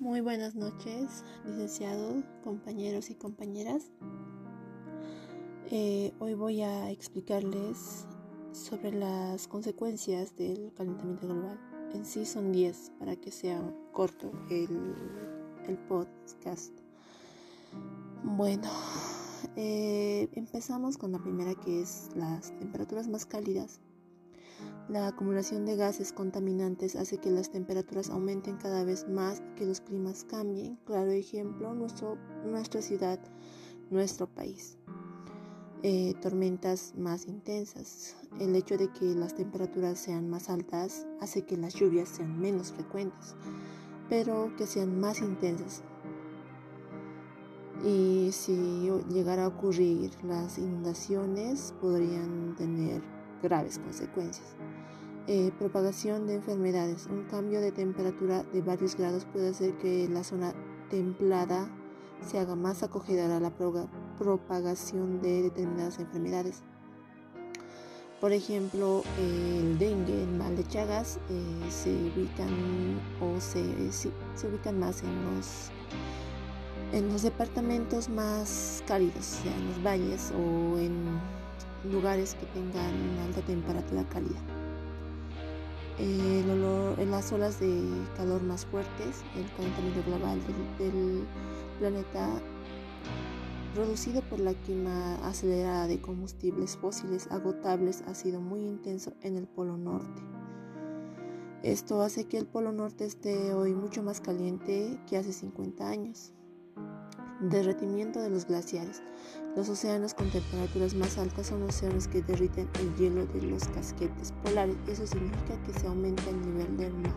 Muy buenas noches, licenciado, compañeros y compañeras. Eh, hoy voy a explicarles sobre las consecuencias del calentamiento global. En sí son 10 para que sea corto el, el podcast. Bueno, eh, empezamos con la primera que es las temperaturas más cálidas la acumulación de gases contaminantes hace que las temperaturas aumenten cada vez más y que los climas cambien. Claro ejemplo, nuestro, nuestra ciudad, nuestro país. Eh, tormentas más intensas. El hecho de que las temperaturas sean más altas hace que las lluvias sean menos frecuentes, pero que sean más intensas. Y si llegara a ocurrir las inundaciones, podrían tener graves consecuencias. Eh, propagación de enfermedades. Un cambio de temperatura de varios grados puede hacer que la zona templada se haga más acogedora a la propagación de determinadas enfermedades. Por ejemplo, el dengue, el mal de Chagas, eh, se ubican o se, se ubican más en los, en los departamentos más cálidos, en los valles o en lugares que tengan alta temperatura cálida. El las olas de calor más fuertes, el calentamiento global del, planeta producido por la quema acelerada de combustibles fósiles agotables ha sido muy intenso en el Polo Norte. Esto hace que el Polo Norte esté hoy mucho más caliente que hace 50 años. Derretimiento de los glaciares. Los océanos con temperaturas más altas son océanos que derriten el hielo de los casquetes polares. Eso significa que se aumenta el nivel del mar.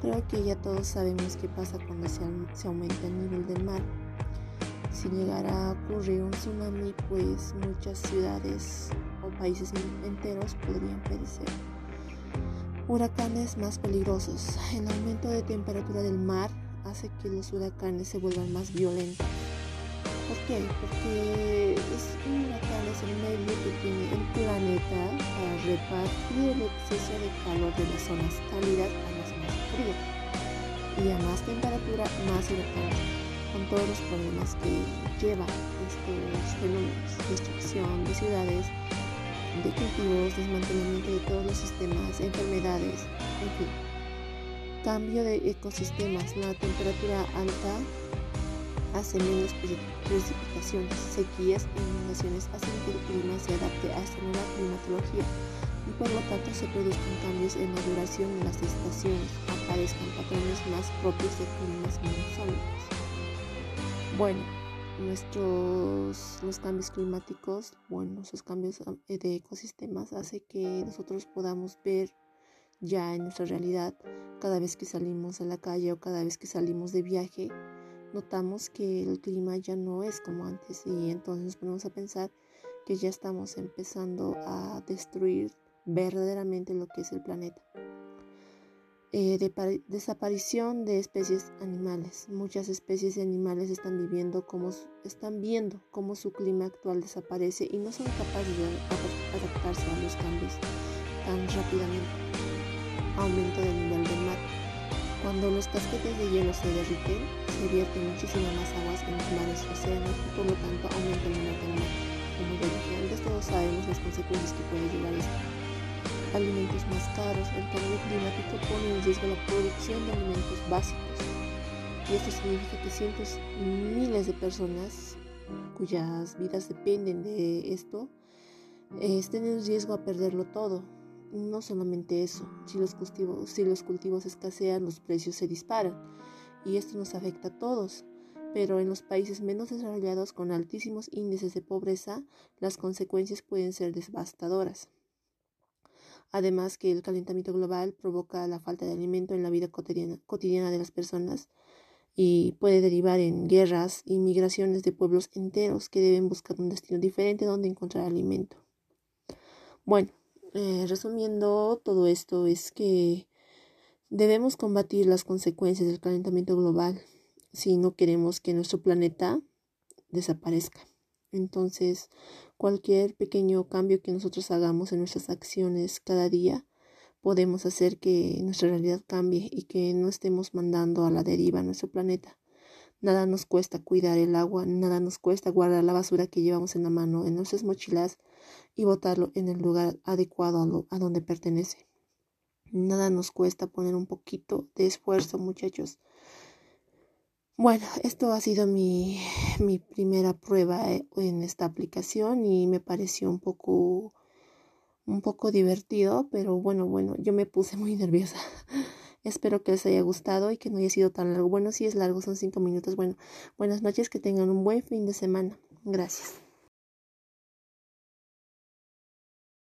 Creo que ya todos sabemos qué pasa cuando se, se aumenta el nivel del mar. Si llegara a ocurrir un tsunami, pues muchas ciudades o países enteros podrían perecer. Huracanes más peligrosos. El aumento de temperatura del mar hace que los huracanes se vuelvan más violentos. ¿Por qué? Porque es un huracán es el medio que tiene el planeta para repartir el exceso de calor de las zonas cálidas a las más frías. Y a más temperatura, más huracanes, con todos los problemas que llevan estos fenómenos, destrucción de ciudades, de cultivos, desmantelamiento de todos los sistemas, enfermedades, en fin cambio de ecosistemas. La temperatura alta hace menos precipitaciones, sequías e inundaciones hacen que el clima se adapte a esta nueva climatología y por lo tanto se produzcan cambios en la duración de las estaciones, aparezcan patrones más propios de climas monzónicos. Bueno, nuestros los cambios climáticos, bueno, esos cambios eh, de ecosistemas hace que nosotros podamos ver ya en nuestra realidad, cada vez que salimos a la calle o cada vez que salimos de viaje, notamos que el clima ya no es como antes y entonces nos ponemos a pensar que ya estamos empezando a destruir verdaderamente lo que es el planeta. Eh, desaparición de especies animales. Muchas especies de animales están viviendo como están viendo cómo su clima actual desaparece y no son capaces de adaptarse a los cambios tan rápidamente aumento del nivel del mar. Cuando los casquetes de hielo se derriten, se vierten muchísimas más aguas en los mares y océanos y por lo tanto aumenta el nivel del mar. Como ya dije antes, todos sabemos las consecuencias que puede llevar esto. Alimentos más caros, el cambio climático pone en riesgo la producción de alimentos básicos. Y esto significa que cientos, miles de personas cuyas vidas dependen de esto, eh, estén en riesgo a perderlo todo, no solamente eso, si los, cultivos, si los cultivos escasean, los precios se disparan y esto nos afecta a todos. Pero en los países menos desarrollados con altísimos índices de pobreza, las consecuencias pueden ser devastadoras. Además que el calentamiento global provoca la falta de alimento en la vida cotidiana, cotidiana de las personas y puede derivar en guerras y migraciones de pueblos enteros que deben buscar un destino diferente donde encontrar alimento. Bueno, eh, resumiendo todo esto es que debemos combatir las consecuencias del calentamiento global si no queremos que nuestro planeta desaparezca. Entonces, cualquier pequeño cambio que nosotros hagamos en nuestras acciones cada día podemos hacer que nuestra realidad cambie y que no estemos mandando a la deriva nuestro planeta. Nada nos cuesta cuidar el agua, nada nos cuesta guardar la basura que llevamos en la mano en nuestras mochilas y botarlo en el lugar adecuado a, a donde pertenece. Nada nos cuesta poner un poquito de esfuerzo, muchachos. Bueno, esto ha sido mi, mi primera prueba eh, en esta aplicación y me pareció un poco un poco divertido, pero bueno, bueno, yo me puse muy nerviosa. Espero que les haya gustado y que no haya sido tan largo. Bueno, si es largo, son cinco minutos. Bueno, buenas noches, que tengan un buen fin de semana. Gracias.